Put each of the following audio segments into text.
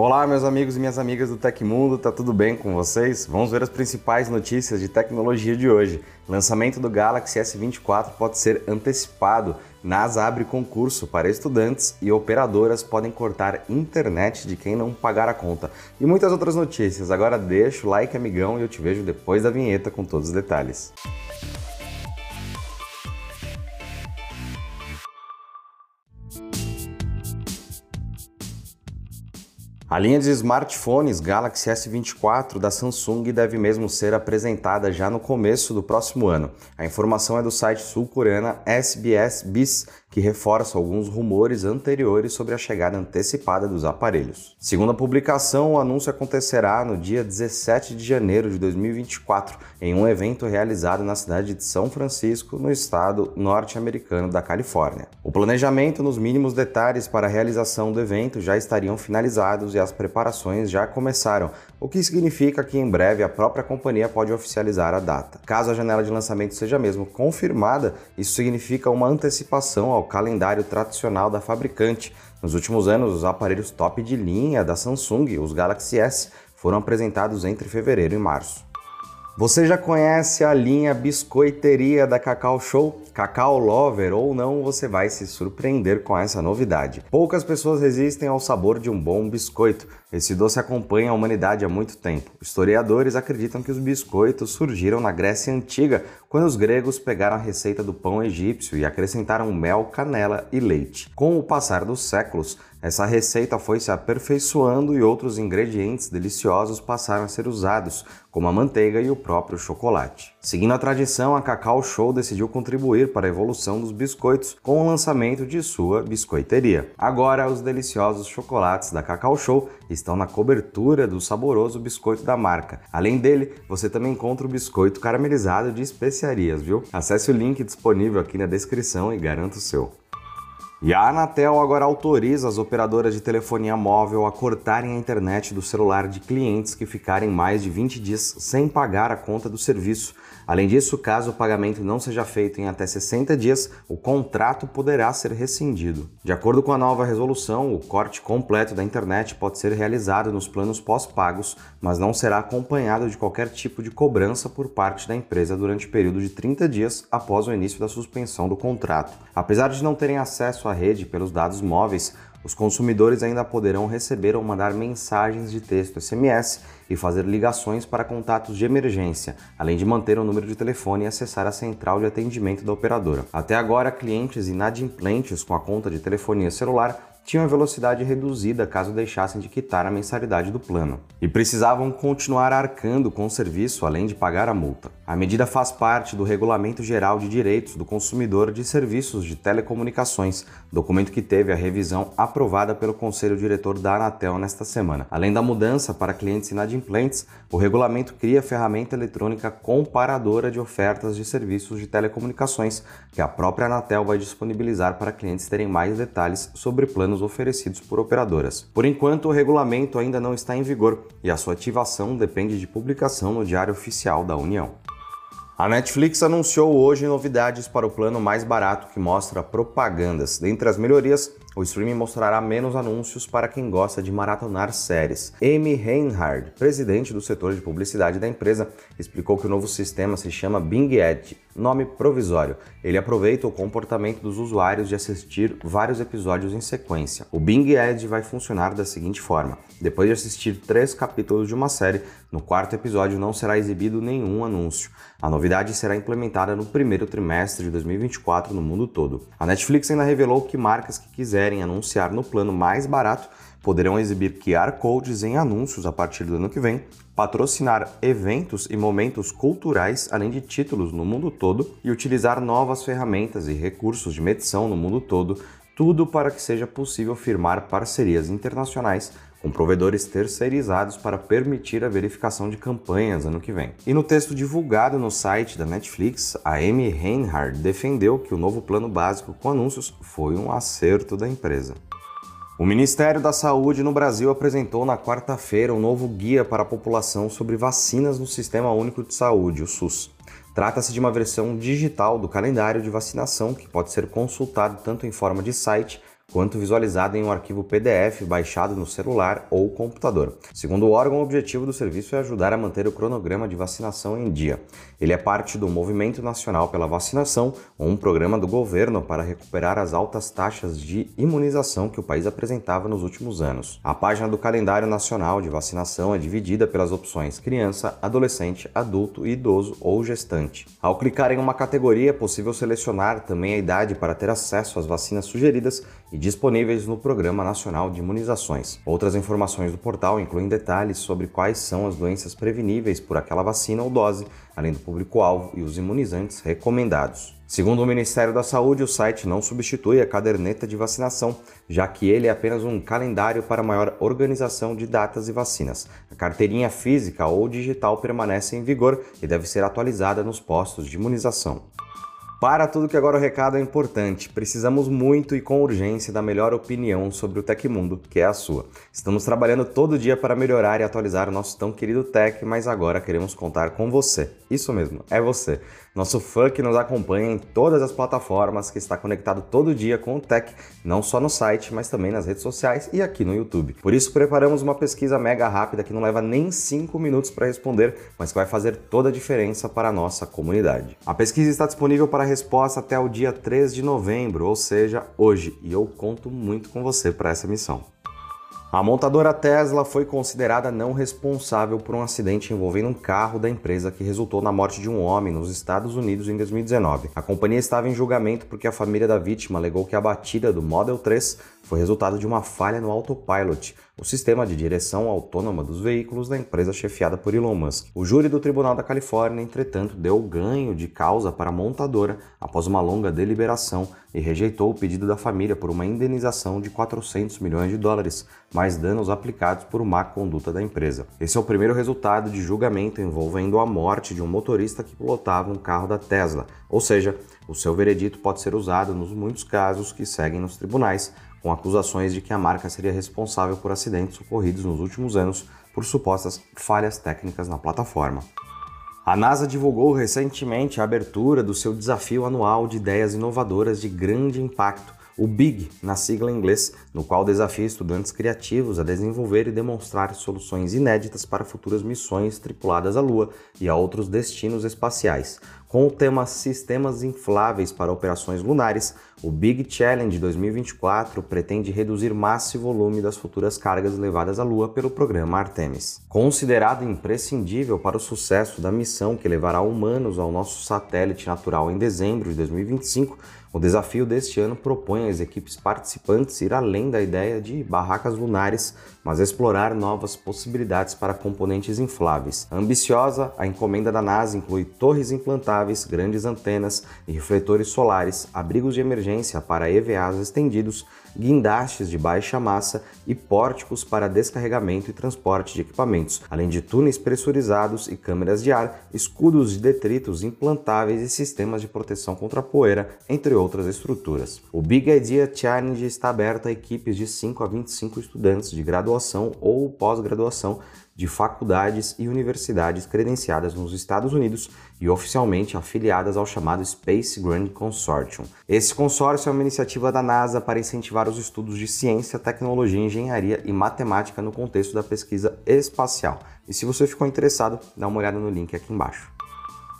Olá, meus amigos e minhas amigas do Tecmundo, tá tudo bem com vocês? Vamos ver as principais notícias de tecnologia de hoje. Lançamento do Galaxy S24 pode ser antecipado. NASA abre concurso para estudantes e operadoras podem cortar internet de quem não pagar a conta. E muitas outras notícias. Agora deixa o like, amigão, e eu te vejo depois da vinheta com todos os detalhes. A linha de smartphones Galaxy S24 da Samsung deve mesmo ser apresentada já no começo do próximo ano. A informação é do site sul-coreana SBS Biz, que reforça alguns rumores anteriores sobre a chegada antecipada dos aparelhos. Segundo a publicação, o anúncio acontecerá no dia 17 de janeiro de 2024, em um evento realizado na cidade de São Francisco, no estado norte-americano da Califórnia. O planejamento nos mínimos detalhes para a realização do evento já estariam finalizados e as preparações já começaram, o que significa que em breve a própria companhia pode oficializar a data. Caso a janela de lançamento seja mesmo confirmada, isso significa uma antecipação ao calendário tradicional da fabricante. Nos últimos anos, os aparelhos top de linha da Samsung, os Galaxy S, foram apresentados entre fevereiro e março. Você já conhece a linha Biscoiteria da Cacau Show? Cacau Lover ou não, você vai se surpreender com essa novidade. Poucas pessoas resistem ao sabor de um bom biscoito. Esse doce acompanha a humanidade há muito tempo. Historiadores acreditam que os biscoitos surgiram na Grécia Antiga, quando os gregos pegaram a receita do pão egípcio e acrescentaram mel, canela e leite. Com o passar dos séculos, essa receita foi se aperfeiçoando e outros ingredientes deliciosos passaram a ser usados, como a manteiga e o próprio chocolate. Seguindo a tradição, a Cacau Show decidiu contribuir para a evolução dos biscoitos com o lançamento de sua biscoiteria. Agora, os deliciosos chocolates da Cacau Show estão na cobertura do saboroso biscoito da marca. Além dele, você também encontra o biscoito caramelizado de especiarias, viu? Acesse o link disponível aqui na descrição e garanta o seu. E a Anatel agora autoriza as operadoras de telefonia móvel a cortarem a internet do celular de clientes que ficarem mais de 20 dias sem pagar a conta do serviço. Além disso, caso o pagamento não seja feito em até 60 dias, o contrato poderá ser rescindido. De acordo com a nova resolução, o corte completo da internet pode ser realizado nos planos pós-pagos, mas não será acompanhado de qualquer tipo de cobrança por parte da empresa durante o período de 30 dias após o início da suspensão do contrato. Apesar de não terem acesso à rede pelos dados móveis, os consumidores ainda poderão receber ou mandar mensagens de texto SMS e fazer ligações para contatos de emergência, além de manter o número de telefone e acessar a central de atendimento da operadora. Até agora, clientes inadimplentes com a conta de telefonia celular tinham velocidade reduzida caso deixassem de quitar a mensalidade do plano e precisavam continuar arcando com o serviço além de pagar a multa. A medida faz parte do Regulamento Geral de Direitos do Consumidor de Serviços de Telecomunicações, documento que teve a revisão aprovada pelo Conselho Diretor da Anatel nesta semana. Além da mudança para clientes inadimplentes, o regulamento cria ferramenta eletrônica comparadora de ofertas de serviços de telecomunicações, que a própria Anatel vai disponibilizar para clientes terem mais detalhes sobre planos oferecidos por operadoras. Por enquanto, o regulamento ainda não está em vigor e a sua ativação depende de publicação no Diário Oficial da União. A Netflix anunciou hoje novidades para o plano mais barato que mostra propagandas. Dentre as melhorias, o streaming mostrará menos anúncios para quem gosta de maratonar séries. Amy Reinhard, presidente do setor de publicidade da empresa, explicou que o novo sistema se chama Bing Edge, nome provisório. Ele aproveita o comportamento dos usuários de assistir vários episódios em sequência. O Bing Edge vai funcionar da seguinte forma: depois de assistir três capítulos de uma série, no quarto episódio não será exibido nenhum anúncio. A novidade será implementada no primeiro trimestre de 2024 no mundo todo. A Netflix ainda revelou que marcas que quiserem anunciar no plano mais barato poderão exibir QR codes em anúncios a partir do ano que vem, patrocinar eventos e momentos culturais, além de títulos no mundo todo, e utilizar novas ferramentas e recursos de medição no mundo todo, tudo para que seja possível firmar parcerias internacionais com provedores terceirizados para permitir a verificação de campanhas ano que vem. E no texto divulgado no site da Netflix, a Amy Reinhardt defendeu que o novo plano básico com anúncios foi um acerto da empresa. O Ministério da Saúde no Brasil apresentou na quarta-feira um novo guia para a população sobre vacinas no Sistema Único de Saúde, o SUS. Trata-se de uma versão digital do calendário de vacinação que pode ser consultado tanto em forma de site quanto visualizada em um arquivo PDF baixado no celular ou computador. Segundo o órgão, o objetivo do serviço é ajudar a manter o cronograma de vacinação em dia. Ele é parte do Movimento Nacional pela Vacinação, um programa do governo para recuperar as altas taxas de imunização que o país apresentava nos últimos anos. A página do calendário nacional de vacinação é dividida pelas opções criança, adolescente, adulto, idoso ou gestante. Ao clicar em uma categoria, é possível selecionar também a idade para ter acesso às vacinas sugeridas e disponíveis no Programa Nacional de Imunizações. Outras informações do portal incluem detalhes sobre quais são as doenças preveníveis por aquela vacina ou dose, além do público-alvo e os imunizantes recomendados. Segundo o Ministério da Saúde, o site não substitui a caderneta de vacinação, já que ele é apenas um calendário para maior organização de datas e vacinas. A carteirinha física ou digital permanece em vigor e deve ser atualizada nos postos de imunização. Para tudo que agora o recado é importante, precisamos muito e com urgência da melhor opinião sobre o Tecmundo, que é a sua. Estamos trabalhando todo dia para melhorar e atualizar o nosso tão querido Tech, mas agora queremos contar com você. Isso mesmo, é você. Nosso fã que nos acompanha em todas as plataformas, que está conectado todo dia com o Tech, não só no site, mas também nas redes sociais e aqui no YouTube. Por isso preparamos uma pesquisa mega rápida que não leva nem 5 minutos para responder, mas que vai fazer toda a diferença para a nossa comunidade. A pesquisa está disponível para resposta até o dia 3 de novembro, ou seja, hoje, e eu conto muito com você para essa missão. A montadora Tesla foi considerada não responsável por um acidente envolvendo um carro da empresa que resultou na morte de um homem nos Estados Unidos em 2019. A companhia estava em julgamento porque a família da vítima alegou que a batida do Model 3 foi resultado de uma falha no autopilot, o sistema de direção autônoma dos veículos da empresa chefiada por Elon Musk. O júri do Tribunal da Califórnia, entretanto, deu ganho de causa para a montadora após uma longa deliberação e rejeitou o pedido da família por uma indenização de 400 milhões de dólares, mais danos aplicados por má conduta da empresa. Esse é o primeiro resultado de julgamento envolvendo a morte de um motorista que pilotava um carro da Tesla, ou seja, o seu veredito pode ser usado nos muitos casos que seguem nos tribunais com acusações de que a marca seria responsável por acidentes ocorridos nos últimos anos por supostas falhas técnicas na plataforma. A NASA divulgou recentemente a abertura do seu desafio anual de ideias inovadoras de grande impacto, o BIG, na sigla em inglês, no qual desafia estudantes criativos a desenvolver e demonstrar soluções inéditas para futuras missões tripuladas à Lua e a outros destinos espaciais. Com o tema Sistemas Infláveis para Operações Lunares, o Big Challenge 2024 pretende reduzir massa e volume das futuras cargas levadas à Lua pelo programa Artemis. Considerado imprescindível para o sucesso da missão que levará humanos ao nosso satélite natural em dezembro de 2025, o desafio deste ano propõe às equipes participantes ir além da ideia de barracas lunares, mas explorar novas possibilidades para componentes infláveis. Ambiciosa, a encomenda da NASA inclui torres implantáveis, grandes antenas e refletores solares, abrigos de emergência para EVAs estendidos, guindastes de baixa massa e pórticos para descarregamento e transporte de equipamentos, além de túneis pressurizados e câmeras de ar, escudos de detritos implantáveis e sistemas de proteção contra poeira, entre outras estruturas. O Big Idea Challenge está aberto a equipes de 5 a 25 estudantes de graduação ou pós-graduação de faculdades e universidades credenciadas nos Estados Unidos e oficialmente afiliadas ao chamado Space Grand Consortium. Esse consórcio é uma iniciativa da NASA para incentivar os estudos de ciência, tecnologia, engenharia e matemática no contexto da pesquisa espacial. E se você ficou interessado, dá uma olhada no link aqui embaixo.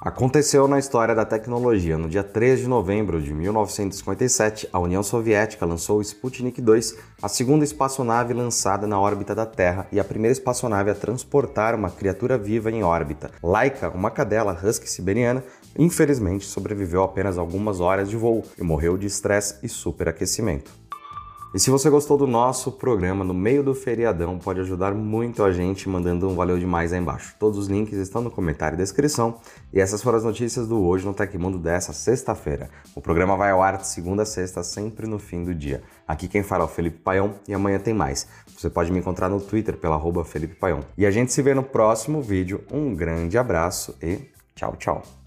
Aconteceu na história da tecnologia. No dia 3 de novembro de 1957, a União Soviética lançou o Sputnik 2, a segunda espaçonave lançada na órbita da Terra e a primeira espaçonave a transportar uma criatura viva em órbita. Laika, uma cadela husky siberiana, infelizmente sobreviveu apenas algumas horas de voo e morreu de estresse e superaquecimento. E se você gostou do nosso programa no meio do feriadão, pode ajudar muito a gente mandando um valeu demais aí embaixo. Todos os links estão no comentário e descrição. E essas foram as notícias do Hoje no Tecmundo dessa sexta-feira. O programa vai ao ar de segunda a sexta, sempre no fim do dia. Aqui quem fala é o Felipe Paião e amanhã tem mais. Você pode me encontrar no Twitter pela arroba Felipe Paião. E a gente se vê no próximo vídeo. Um grande abraço e tchau, tchau.